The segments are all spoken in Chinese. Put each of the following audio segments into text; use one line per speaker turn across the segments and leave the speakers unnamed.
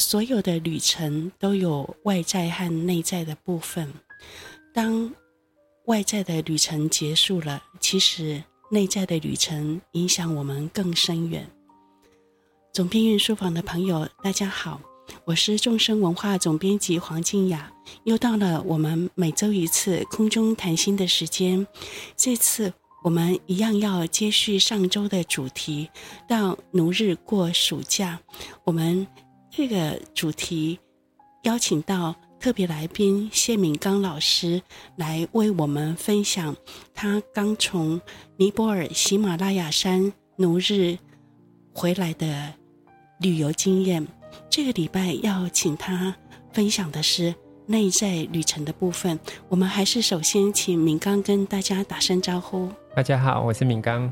所有的旅程都有外在和内在的部分。当外在的旅程结束了，其实内在的旅程影响我们更深远。总编运书房的朋友，大家好，我是众生文化总编辑黄静雅。又到了我们每周一次空中谈心的时间，这次我们一样要接续上周的主题，到奴日过暑假。我们这个主题邀请到特别来宾谢敏刚老师来为我们分享他刚从尼泊尔喜马拉雅山奴日回来的旅游经验。这个礼拜要请他分享的是内在旅程的部分。我们还是首先请敏刚跟大家打声招呼。
大家好，我是敏刚。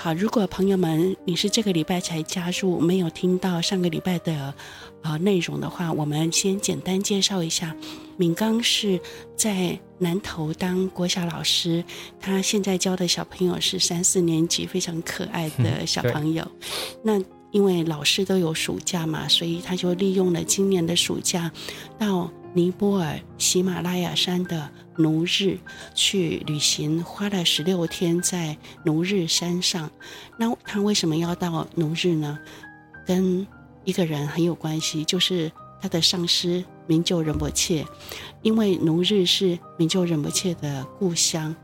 好，如果朋友们你是这个礼拜才加入，没有听到上个礼拜的呃内容的话，我们先简单介绍一下。敏刚是在南投当国小老师，他现在教的小朋友是三四年级，非常可爱的小朋友。嗯、那因为老师都有暑假嘛，所以他就利用了今年的暑假到尼泊尔喜马拉雅山的奴日去旅行，花了十六天在奴日山上。那他为什么要到奴日呢？跟一个人很有关系，就是他的上师明就仁波切，因为奴日是明就仁波切的故乡。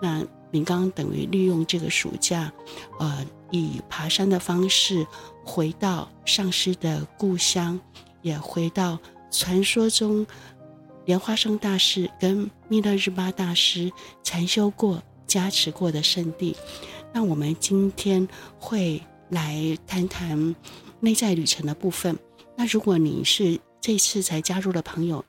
那敏刚等于利用这个暑假，呃，以爬山的方式回到上师的故乡，也回到传说中莲花生大师跟密勒日巴大师禅修过、加持过的圣地。那我们今天会来谈谈内在旅程的部分。那如果你是这次才加入的朋友，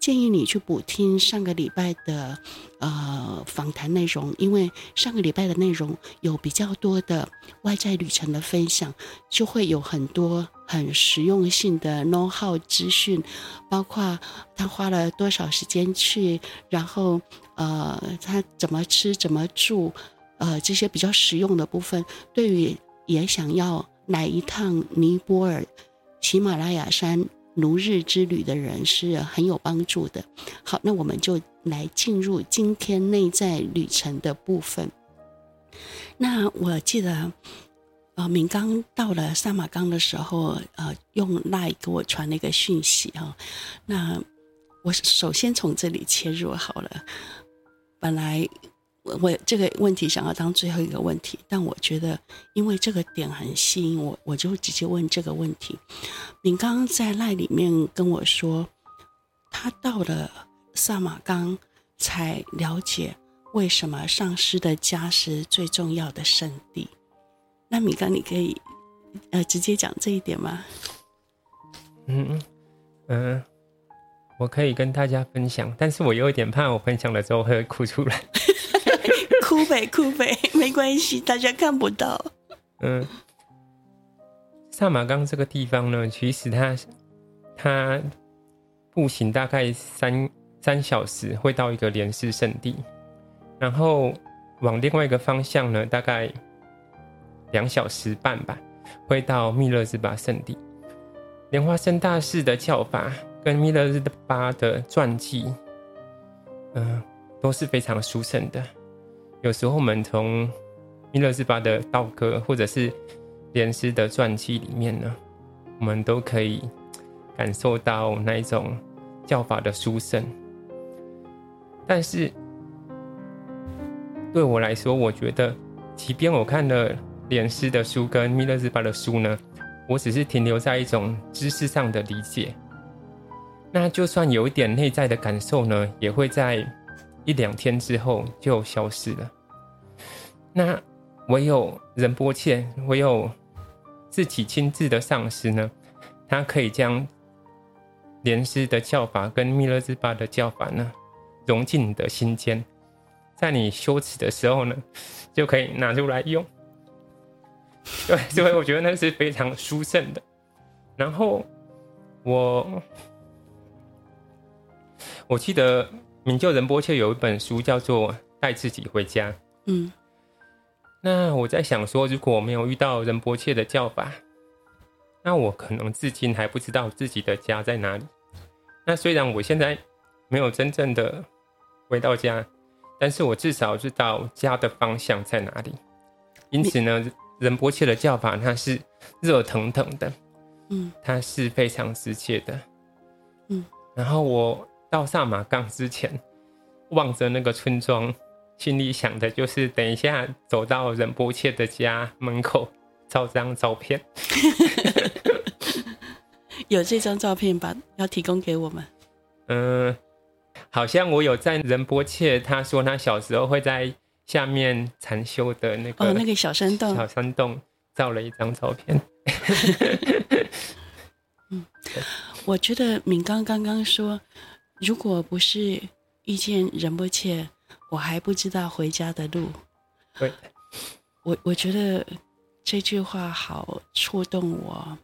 建议你去补听上个礼拜的呃访谈内容，因为上个礼拜的内容有比较多的外在旅程的分享，就会有很多很实用性的 know-how 资讯，包括他花了多少时间去，然后呃他怎么吃怎么住，呃这些比较实用的部分，对于也想要来一趟尼泊尔喜马拉雅山。奴日之旅的人是很有帮助的。好，那我们就来进入今天内在旅程的部分。那我记得，呃，敏刚到了萨玛冈的时候，呃，用 LINE 给我传了一个讯息哈。那我首先从这里切入好了。本来。我我这个问题想要当最后一个问题，但我觉得因为这个点很吸引我，我就直接问这个问题。敏刚在赖里面跟我说，他到了萨玛冈才了解为什么上师的家是最重要的圣地。那米刚，你可以呃直接讲这一点吗？
嗯嗯，我可以跟大家分享，但是我有一点怕，我分享了之后会哭出来。
哭呗哭呗，没关系，大家看不到。
嗯，萨马冈这个地方呢，其实它它步行大概三三小时会到一个莲师圣地，然后往另外一个方向呢，大概两小时半吧，会到密勒日巴圣地。莲花生大士的教法跟密勒日巴的传记，嗯、都是非常殊胜的。有时候我们从密勒日巴的道歌，或者是莲师的传记里面呢，我们都可以感受到那一种教法的殊胜。但是对我来说，我觉得，即便我看了莲师的书跟弥勒日巴的书呢，我只是停留在一种知识上的理解。那就算有一点内在的感受呢，也会在。一两天之后就消失了。那唯有仁波切，唯有自己亲自的上师呢，他可以将莲师的教法跟弥勒日巴的教法呢，融进你的心间，在你修持的时候呢，就可以拿出来用。对，所以我觉得那是非常殊胜的。然后我我记得。明就仁波切有一本书叫做《带自己回家》。嗯，那我在想说，如果我没有遇到仁波切的教法，那我可能至今还不知道自己的家在哪里。那虽然我现在没有真正的回到家，但是我至少知道家的方向在哪里。因此呢，仁波切的叫法它是热腾腾的，嗯，它是非常直接的，嗯。然后我到萨马冈之前，望着那个村庄，心里想的就是等一下走到仁波切的家门口照张照片。
有这张照片吧？要提供给我们？
嗯，好像我有在仁波切，他说他小时候会在下面禅修的那个
哦，那个小山洞，
小山洞照了一张照片。
嗯，我觉得敏刚刚刚说，如果不是遇见仁波切，我还不知道回家的路。
对，
我我觉得这句话好触动我。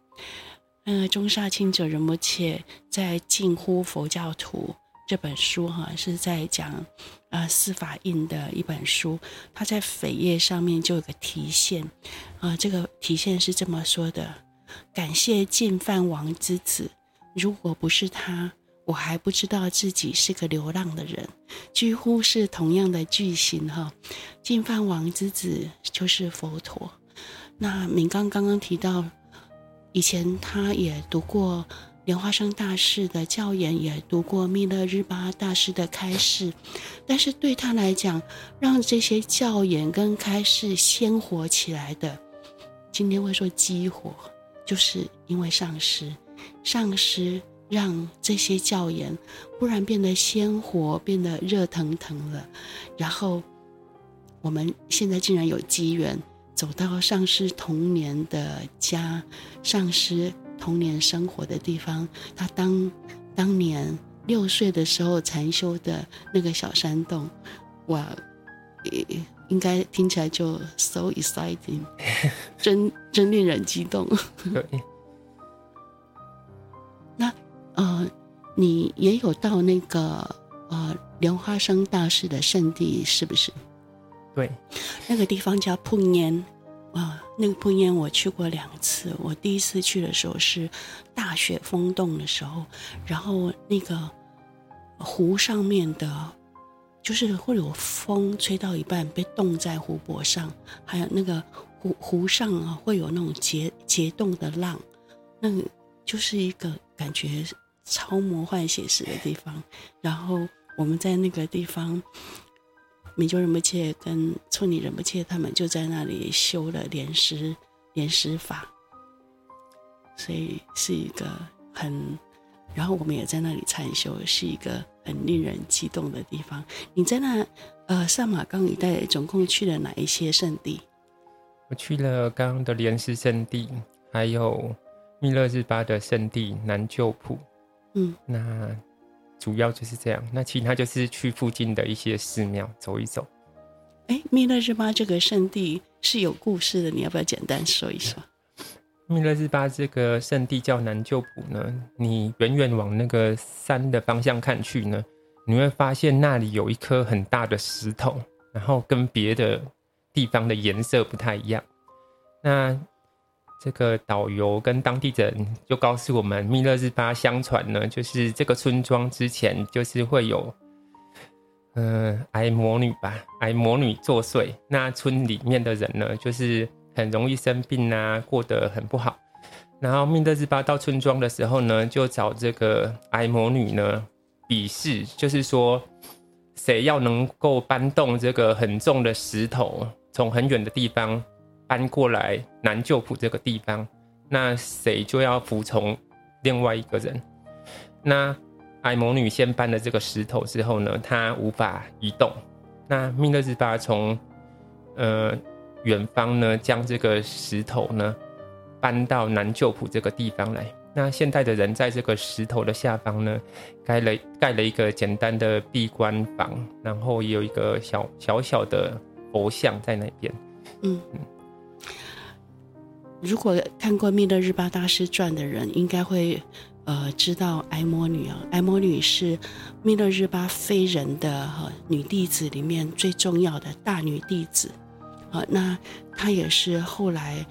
嗯，中萨钦哲仁波切在《近乎佛教徒》这本书哈，是在讲啊司法印的一本书。他在扉页上面就有个题献啊，这个题献是这么说的：感谢净饭王之子，如果不是他，我还不知道自己是个流浪的人。几乎是同样的句型哈，净饭王之子就是佛陀。那敏刚刚刚提到。以前他也读过莲花生大师的教言，也读过密勒日巴大师的开示，但是对他来讲，让这些教言跟开示鲜活起来的，今天会说激活，就是因为上师，上师让这些教言忽然变得鲜活，变得热腾腾了，然后我们现在竟然有机缘。走到上师童年的家，上师童年生活的地方，他当当年六岁的时候禅修的那个小山洞，哇，应该听起来就 so exciting，真真令人激动。对。那呃，你也有到那个呃莲花生大师的圣地，是不是？
对，
那个地方叫喷烟啊，那个碰烟我去过两次。我第一次去的时候是大雪封冻的时候，然后那个湖上面的，就是会有风吹到一半被冻在湖泊上，还有那个湖湖上啊会有那种结结冻的浪，那个就是一个感觉超魔幻写实的地方。然后我们在那个地方。米久仁波切跟处女仁波切他们就在那里修了莲师莲师法，所以是一个很，然后我们也在那里禅修，是一个很令人激动的地方。你在那呃萨马冈一带总共去了哪一些圣地？
我去了刚刚的莲师圣地，还有密勒日巴的圣地南旧浦。嗯，那。主要就是这样，那其他就是去附近的一些寺庙走一走。
哎，密勒日巴这个圣地是有故事的，你要不要简单说一说？
密勒日巴这个圣地叫南旧浦呢，你远远往那个山的方向看去呢，你会发现那里有一颗很大的石头，然后跟别的地方的颜色不太一样。那这个导游跟当地人就告诉我们，密勒日巴相传呢，就是这个村庄之前就是会有，嗯、呃，癌魔女吧，矮魔女作祟。那村里面的人呢，就是很容易生病啊，过得很不好。然后密勒日巴到村庄的时候呢，就找这个矮魔女呢比试，就是说谁要能够搬动这个很重的石头，从很远的地方。搬过来南旧浦这个地方，那谁就要服从另外一个人。那矮魔女先搬了这个石头之后呢，她无法移动。那密勒日巴从呃远方呢，将这个石头呢搬到南旧浦这个地方来。那现代的人在这个石头的下方呢，盖了盖了一个简单的闭关房，然后也有一个小小小的佛像在那边。嗯嗯。
如果看过《密勒日巴大师传》的人，应该会，呃，知道埃摩女啊。埃摩女是密勒日巴非人的哈女弟子里面最重要的大女弟子，啊，那她也是后来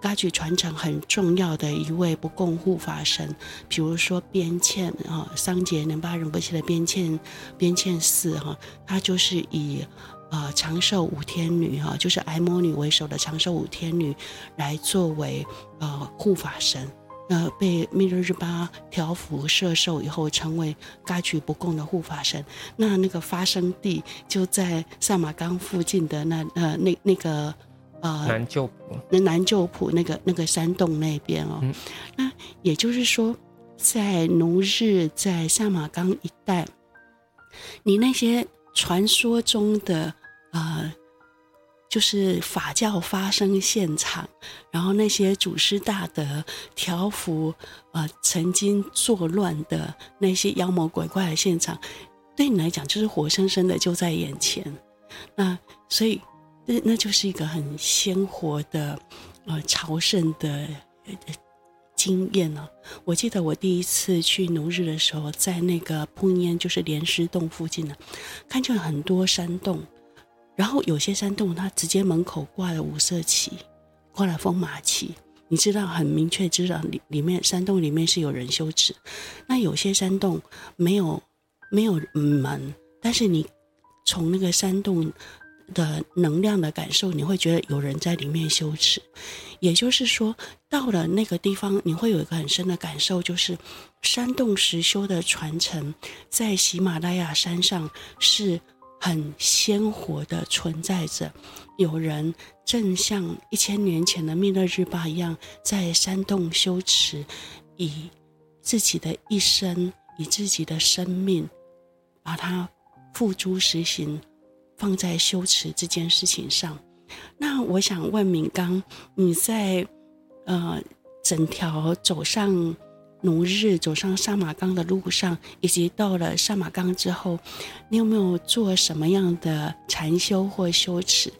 噶举传承很重要的一位不共护法神，比如说边倩啊，桑杰能巴仁波切的边倩边倩寺哈，它就是以呃长寿五天女哈，就是癌魔女为首的长寿五天女来作为呃护法神。呃，被密勒日巴调伏摄受以后，成为该局不共的护法神。那那个发生地就在萨马冈附近的那呃那那个呃
南旧浦，
那南旧浦那个那个山洞那边哦。嗯、那也就是说，在奴日在萨马冈一带，你那些传说中的呃。就是法教发生现场，然后那些祖师大德调伏，呃，曾经作乱的那些妖魔鬼怪的现场，对你来讲就是活生生的就在眼前。那所以，那那就是一个很鲜活的，呃，朝圣的经验呢、我记得我第一次去奴日的时候，在那个喷烟，就是莲师洞附近呢，看见很多山洞。然后有些山洞，它直接门口挂了五色旗，挂了风马旗，你知道很明确知道里里面山洞里面是有人修持。那有些山洞没有没有门，但是你从那个山洞的能量的感受，你会觉得有人在里面修持。也就是说，到了那个地方，你会有一个很深的感受，就是山洞实修的传承在喜马拉雅山上是。很鲜活的存在着，有人正像一千年前的密勒日巴一样，在山洞修持，以自己的一生，以自己的生命，把它付诸实行，放在修持这件事情上。那我想问敏刚，你在呃整条走上。奴日走上萨马冈的路上，以及到了萨马冈之后，你有没有做什么样的禅修或修持？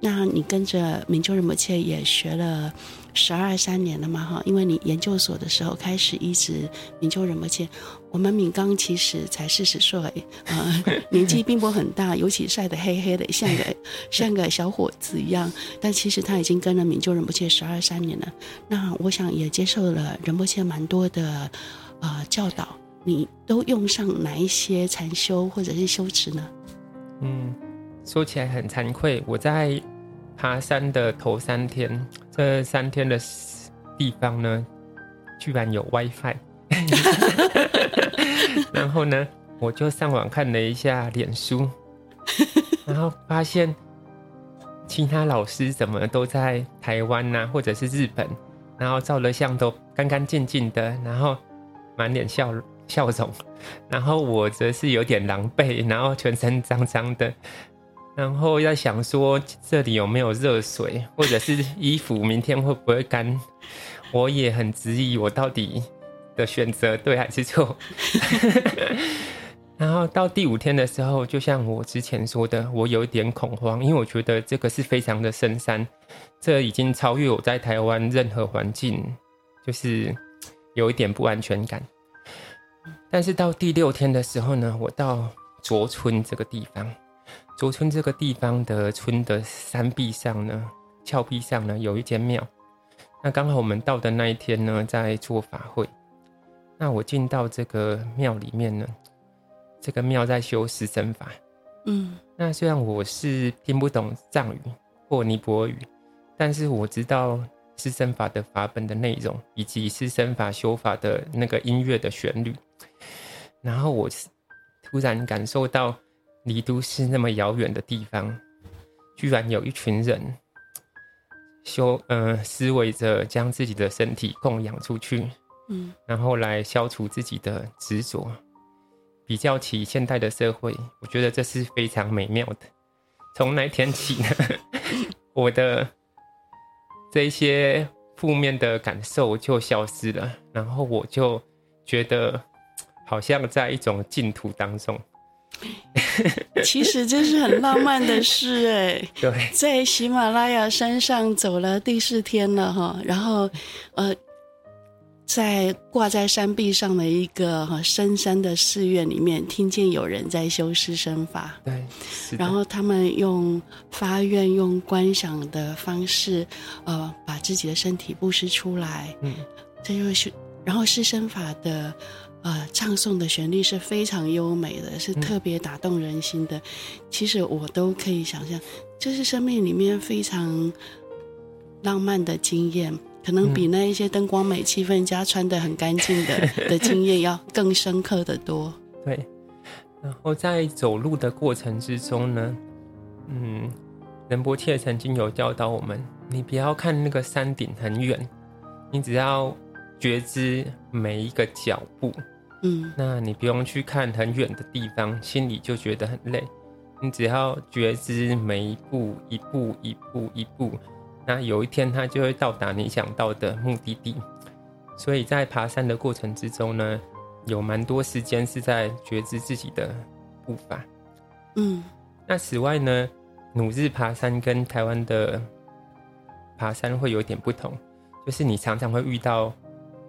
那你跟着明就仁波切也学了十二三年了嘛？哈，因为你研究所的时候开始一直明就仁波切。我们敏刚其实才四十岁，呃，年纪并不很大，尤其晒得黑黑的，像个 像个小伙子一样。但其实他已经跟了敏就仁波切十二三年了。那我想也接受了仁波切蛮多的呃教导。你都用上哪一些禅修或者是修持呢？
嗯。说起来很惭愧，我在爬山的头三天，这三天的地方呢，居然有 WiFi。然后呢，我就上网看了一下脸书，然后发现其他老师怎么都在台湾呐、啊，或者是日本，然后照了相都干干净净的，然后满脸笑笑容，然后我则是有点狼狈，然后全身脏脏的。然后要想说这里有没有热水，或者是衣服明天会不会干？我也很质疑我到底的选择对还是错。然后到第五天的时候，就像我之前说的，我有一点恐慌，因为我觉得这个是非常的深山，这已经超越我在台湾任何环境，就是有一点不安全感。但是到第六天的时候呢，我到卓村这个地方。卓村这个地方的村的山壁上呢，峭壁上呢，有一间庙。那刚好我们到的那一天呢，在做法会。那我进到这个庙里面呢，这个庙在修施身法。嗯，那虽然我是听不懂藏语或尼泊尔语，但是我知道施身法的法本的内容，以及施身法修法的那个音乐的旋律。然后我突然感受到。离都市那么遥远的地方，居然有一群人修呃思维着将自己的身体供养出去，嗯，然后来消除自己的执着。比较起现代的社会，我觉得这是非常美妙的。从那天起呢，我的这些负面的感受就消失了，然后我就觉得好像在一种净土当中。
其实这是很浪漫的事哎，
对，
在喜马拉雅山上走了第四天了哈，然后呃，在挂在山壁上的一个深山的寺院里面，听见有人在修施身法。
对，
然后他们用发愿、用观想的方式，呃，把自己的身体布施出来。嗯，这就是，然后施身法的，呃，唱诵的旋律是非常优美的，是特别打动人心的。嗯、其实我都可以想象，这是生命里面非常浪漫的经验。可能比那一些灯光美、气氛佳、穿的很干净的 的经验要更深刻的多。
对，然后在走路的过程之中呢，嗯，仁波切曾经有教导我们，你不要看那个山顶很远，你只要觉知每一个脚步，嗯，那你不用去看很远的地方，心里就觉得很累。你只要觉知每一步，一步一步一步。那有一天，它就会到达你想到的目的地。所以在爬山的过程之中呢，有蛮多时间是在觉知自己的步伐。嗯，那此外呢，努日爬山跟台湾的爬山会有点不同，就是你常常会遇到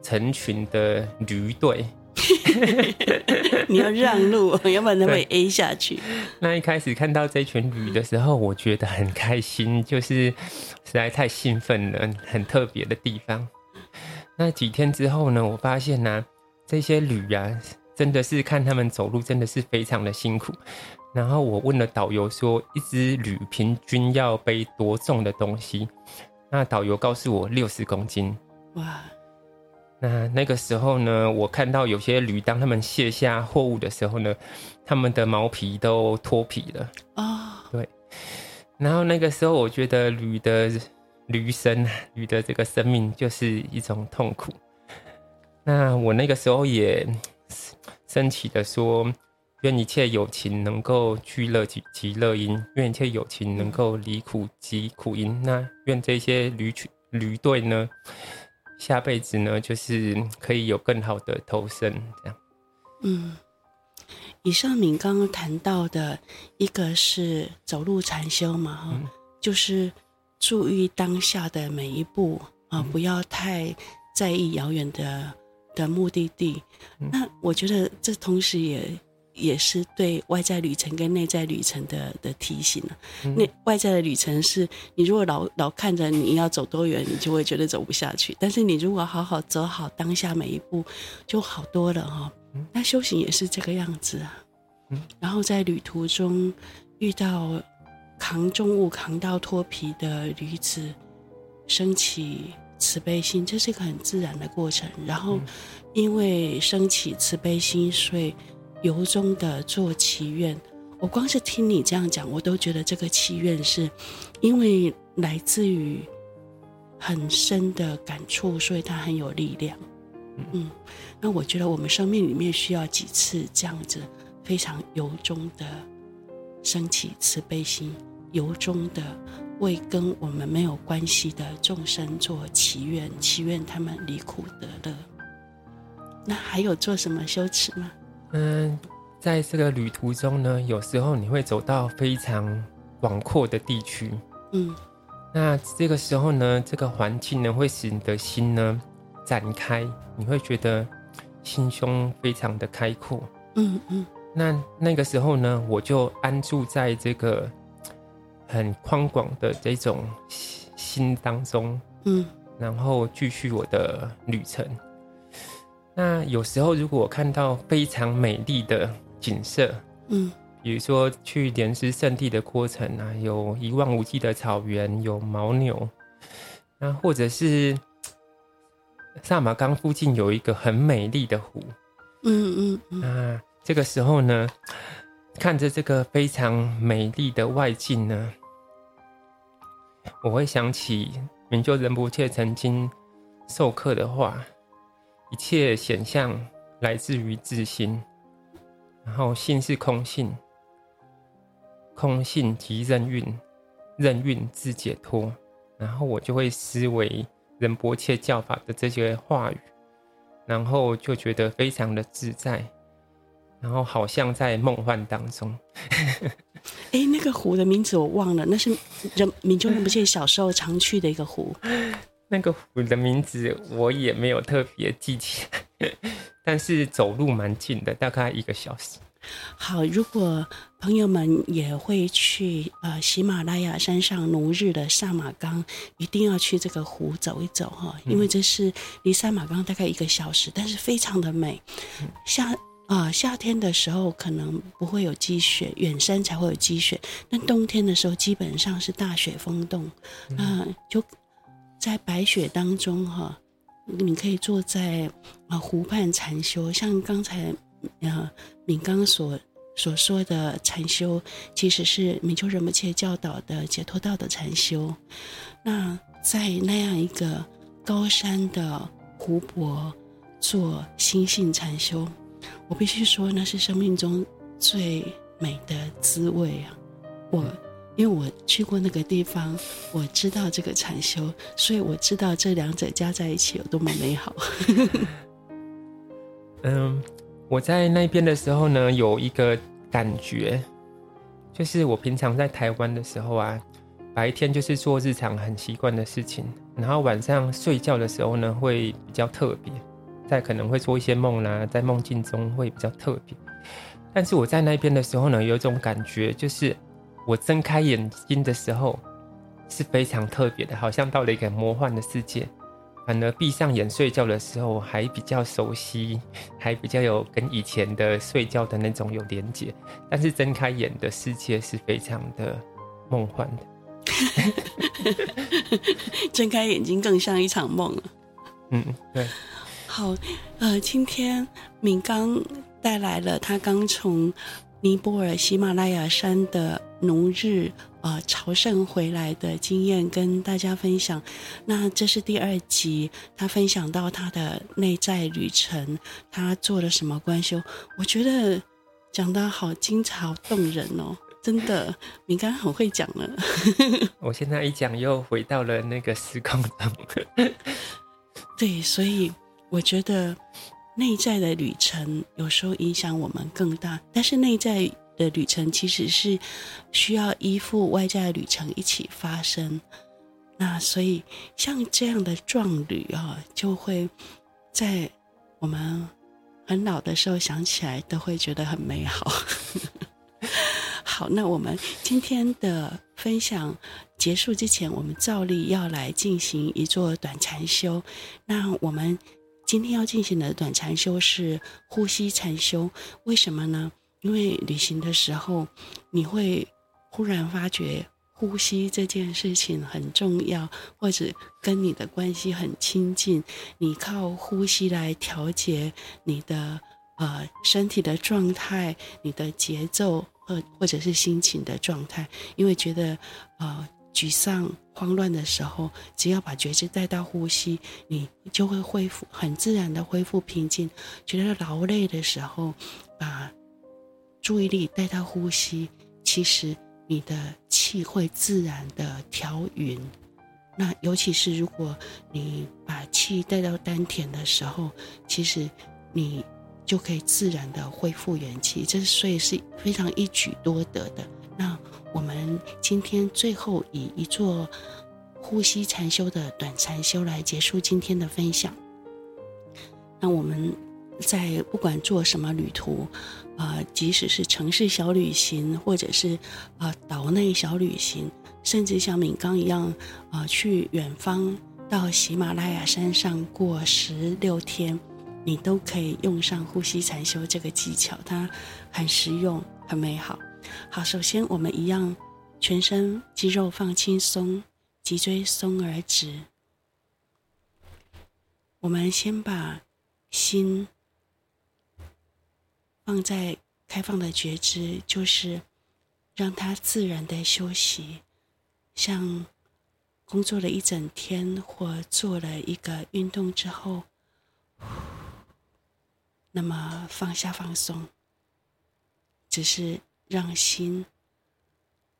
成群的驴队。
你要让路，要不然他会 A 下去。
那一开始看到这群驴的时候，我觉得很开心，就是实在太兴奋了，很特别的地方。那几天之后呢，我发现呢、啊，这些驴啊，真的是看他们走路，真的是非常的辛苦。然后我问了导游说，一只驴平均要背多重的东西？那导游告诉我六十公斤。哇！那那个时候呢，我看到有些驴，当他们卸下货物的时候呢，他们的毛皮都脱皮了啊。Oh. 对。然后那个时候，我觉得驴的驴生，驴的这个生命就是一种痛苦。那我那个时候也升起的说，愿一切友情能够聚乐极极乐因，愿一切友情能够离苦极苦因。那愿这些驴群驴队呢，下辈子呢，就是可以有更好的投生，这样。
嗯，以上敏刚刚谈到的一个是走路禅修嘛，哈、嗯，就是注意当下的每一步啊，不要太在意遥远的的目的地。嗯、那我觉得这同时也。也是对外在旅程跟内在旅程的的提醒了。那、嗯、外在的旅程是你如果老老看着你要走多远，你就会觉得走不下去。但是你如果好好走好当下每一步，就好多了哈。那修行也是这个样子啊。然后在旅途中遇到扛重物扛到脱皮的驴子，升起慈悲心，这是一个很自然的过程。然后因为升起慈悲心，所以。由衷的做祈愿，我光是听你这样讲，我都觉得这个祈愿是，因为来自于很深的感触，所以它很有力量。嗯，那我觉得我们生命里面需要几次这样子非常由衷的升起慈悲心，由衷的为跟我们没有关系的众生做祈愿，祈愿他们离苦得乐。那还有做什么修持吗？
嗯，在这个旅途中呢，有时候你会走到非常广阔的地区，嗯，那这个时候呢，这个环境呢，会使你的心呢展开，你会觉得心胸非常的开阔，嗯嗯。那那个时候呢，我就安住在这个很宽广的这种心当中，嗯，然后继续我的旅程。那有时候，如果我看到非常美丽的景色，嗯，比如说去莲师圣地的过程啊，有一望无际的草原，有牦牛，那或者是萨马冈附近有一个很美丽的湖，嗯嗯嗯，那这个时候呢，看着这个非常美丽的外境呢，我会想起明就仁波切曾经授课的话。一切显相来自于自心，然后心是空性，空性即任运，任运自解脱。然后我就会思维仁波切教法的这些话语，然后就觉得非常的自在，然后好像在梦幻当中。
哎，那个湖的名字我忘了，那是仁明就仁波切小时候常去的一个湖。
那个湖的名字我也没有特别记起来，但是走路蛮近的，大概一个小时。
好，如果朋友们也会去呃喜马拉雅山上奴日的萨马冈，一定要去这个湖走一走哈，因为这是离萨马冈大概一个小时，但是非常的美。夏啊、呃、夏天的时候可能不会有积雪，远山才会有积雪，但冬天的时候基本上是大雪封冻，嗯、呃、就在白雪当中哈，你可以坐在啊、湖畔禅修，像刚才。啊，敏刚所所说的禅修，其实是明就仁波切教导的解脱道的禅修。那在那样一个高山的湖泊做心性禅修，我必须说那是生命中最美的滋味啊！我因为我去过那个地方，我知道这个禅修，所以我知道这两者加在一起有多么美好。
嗯。我在那边的时候呢，有一个感觉，就是我平常在台湾的时候啊，白天就是做日常很习惯的事情，然后晚上睡觉的时候呢，会比较特别，在可能会做一些梦啦，在梦境中会比较特别。但是我在那边的时候呢，有一种感觉，就是我睁开眼睛的时候是非常特别的，好像到了一个魔幻的世界。反而闭上眼睡觉的时候，还比较熟悉，还比较有跟以前的睡觉的那种有连接。但是睁开眼的世界是非常的梦幻的。
睁开眼睛更像一场梦了。
嗯，对。
好，呃，今天敏刚带来了他刚从尼泊尔喜马拉雅山的奴日。呃，朝圣回来的经验跟大家分享。那这是第二集，他分享到他的内在旅程，他做了什么观修。我觉得讲得好精彩、好动人哦，真的，敏刚很会讲了。
我现在一讲又回到了那个时空中。
对，所以我觉得内在的旅程有时候影响我们更大，但是内在。的旅程其实是需要依附外在旅程一起发生，那所以像这样的壮旅啊，就会在我们很老的时候想起来都会觉得很美好。好，那我们今天的分享结束之前，我们照例要来进行一座短禅修。那我们今天要进行的短禅修是呼吸禅修，为什么呢？因为旅行的时候，你会忽然发觉呼吸这件事情很重要，或者跟你的关系很亲近。你靠呼吸来调节你的呃身体的状态、你的节奏，或或者是心情的状态。因为觉得呃沮丧、慌乱的时候，只要把觉知带到呼吸，你就会恢复很自然的恢复平静。觉得劳累的时候，把注意力带到呼吸，其实你的气会自然的调匀。那尤其是如果你把气带到丹田的时候，其实你就可以自然的恢复元气。这所以是非常一举多得的。那我们今天最后以一座呼吸禅修的短禅修来结束今天的分享。那我们。在不管做什么旅途，啊、即使是城市小旅行，或者是啊、岛内小旅行，甚至像敏刚一样，啊、去远方到喜马拉雅山上过十六天，你都可以用上呼吸禅修这个技巧，它很实用，很美好。好，首先我们一样，全身肌肉放轻松，脊椎松而直。我们先把心。放在开放的觉知，就是让它自然的休息，像工作了一整天或做了一个运动之后，那么放下放松，只是让心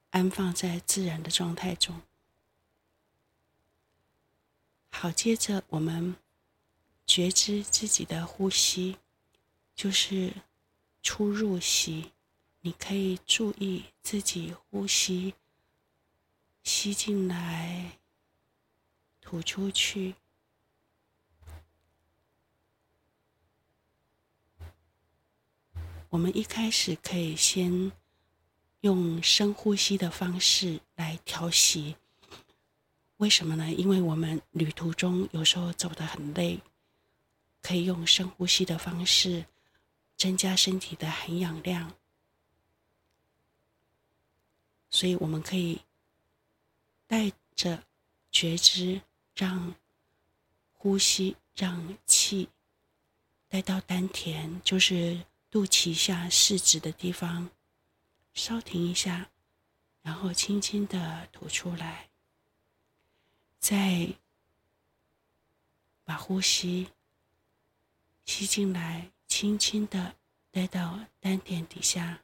安放在自然的状态中。好，接着我们觉知自己的呼吸，就是。出入息，你可以注意自己呼吸，吸进来，吐出去。我们一开始可以先用深呼吸的方式来调息。为什么呢？因为我们旅途中有时候走得很累，可以用深呼吸的方式增加身体的含氧量。所以我们可以带着觉知，让呼吸、让气带到丹田，就是。肚脐下四指的地方，稍停一下，然后轻轻的吐出来，再把呼吸吸进来，轻轻的带到丹田底下，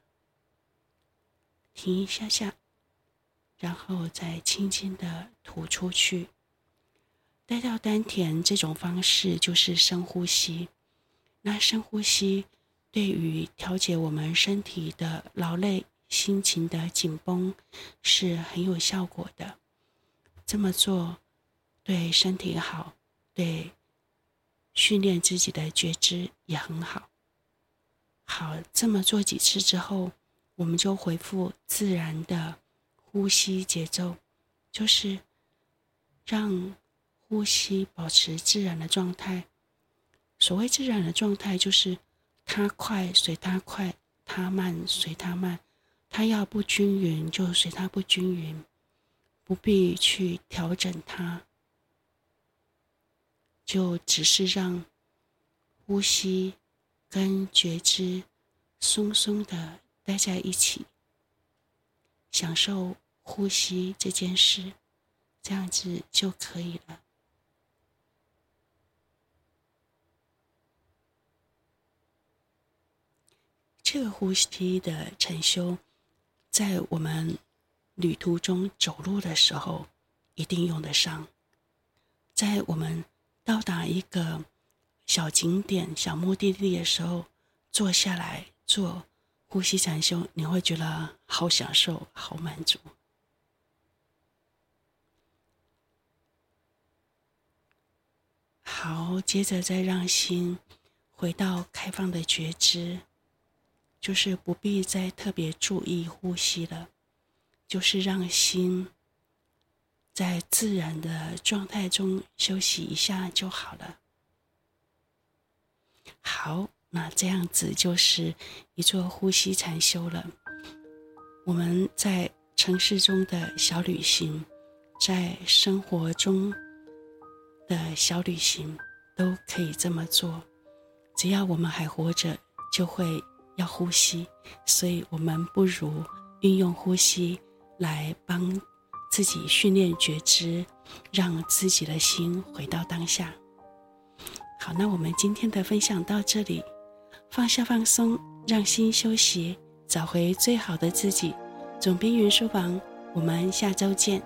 停一下下，然后再轻轻的吐出去。带到丹田这种方式就是深呼吸，那深呼吸。对于调节我们身体的劳累、心情的紧绷是很有效果的。这么做对身体好，对训练自己的觉知也很好。好，这么做几次之后，我们就恢复自然的呼吸节奏，就是让呼吸保持自然的状态。所谓自然的状态，就是。它快随它快，它慢随它慢，它要不均匀就随它不均匀，不必去调整它，就只是让呼吸跟觉知松松的待在一起，享受呼吸这件事，这样子就可以了。这个呼吸的禅修，在我们旅途中走路的时候一定用得上。在我们到达一个小景点、小目的地的时候，坐下来做呼吸禅修，你会觉得好享受、好满足。好，接着再让心回到开放的觉知。就是不必再特别注意呼吸了，就是让心在自然的状态中休息一下就好了。好，那这样子就是一座呼吸禅修了。我们在城市中的小旅行，在生活中的小旅行，都可以这么做。只要我们还活着，就会。要呼吸，所以我们不如运用呼吸来帮自己训练觉知，让自己的心回到当下。好，那我们今天的分享到这里，放下放松，让心休息，找回最好的自己。总编云书房，我们下周见。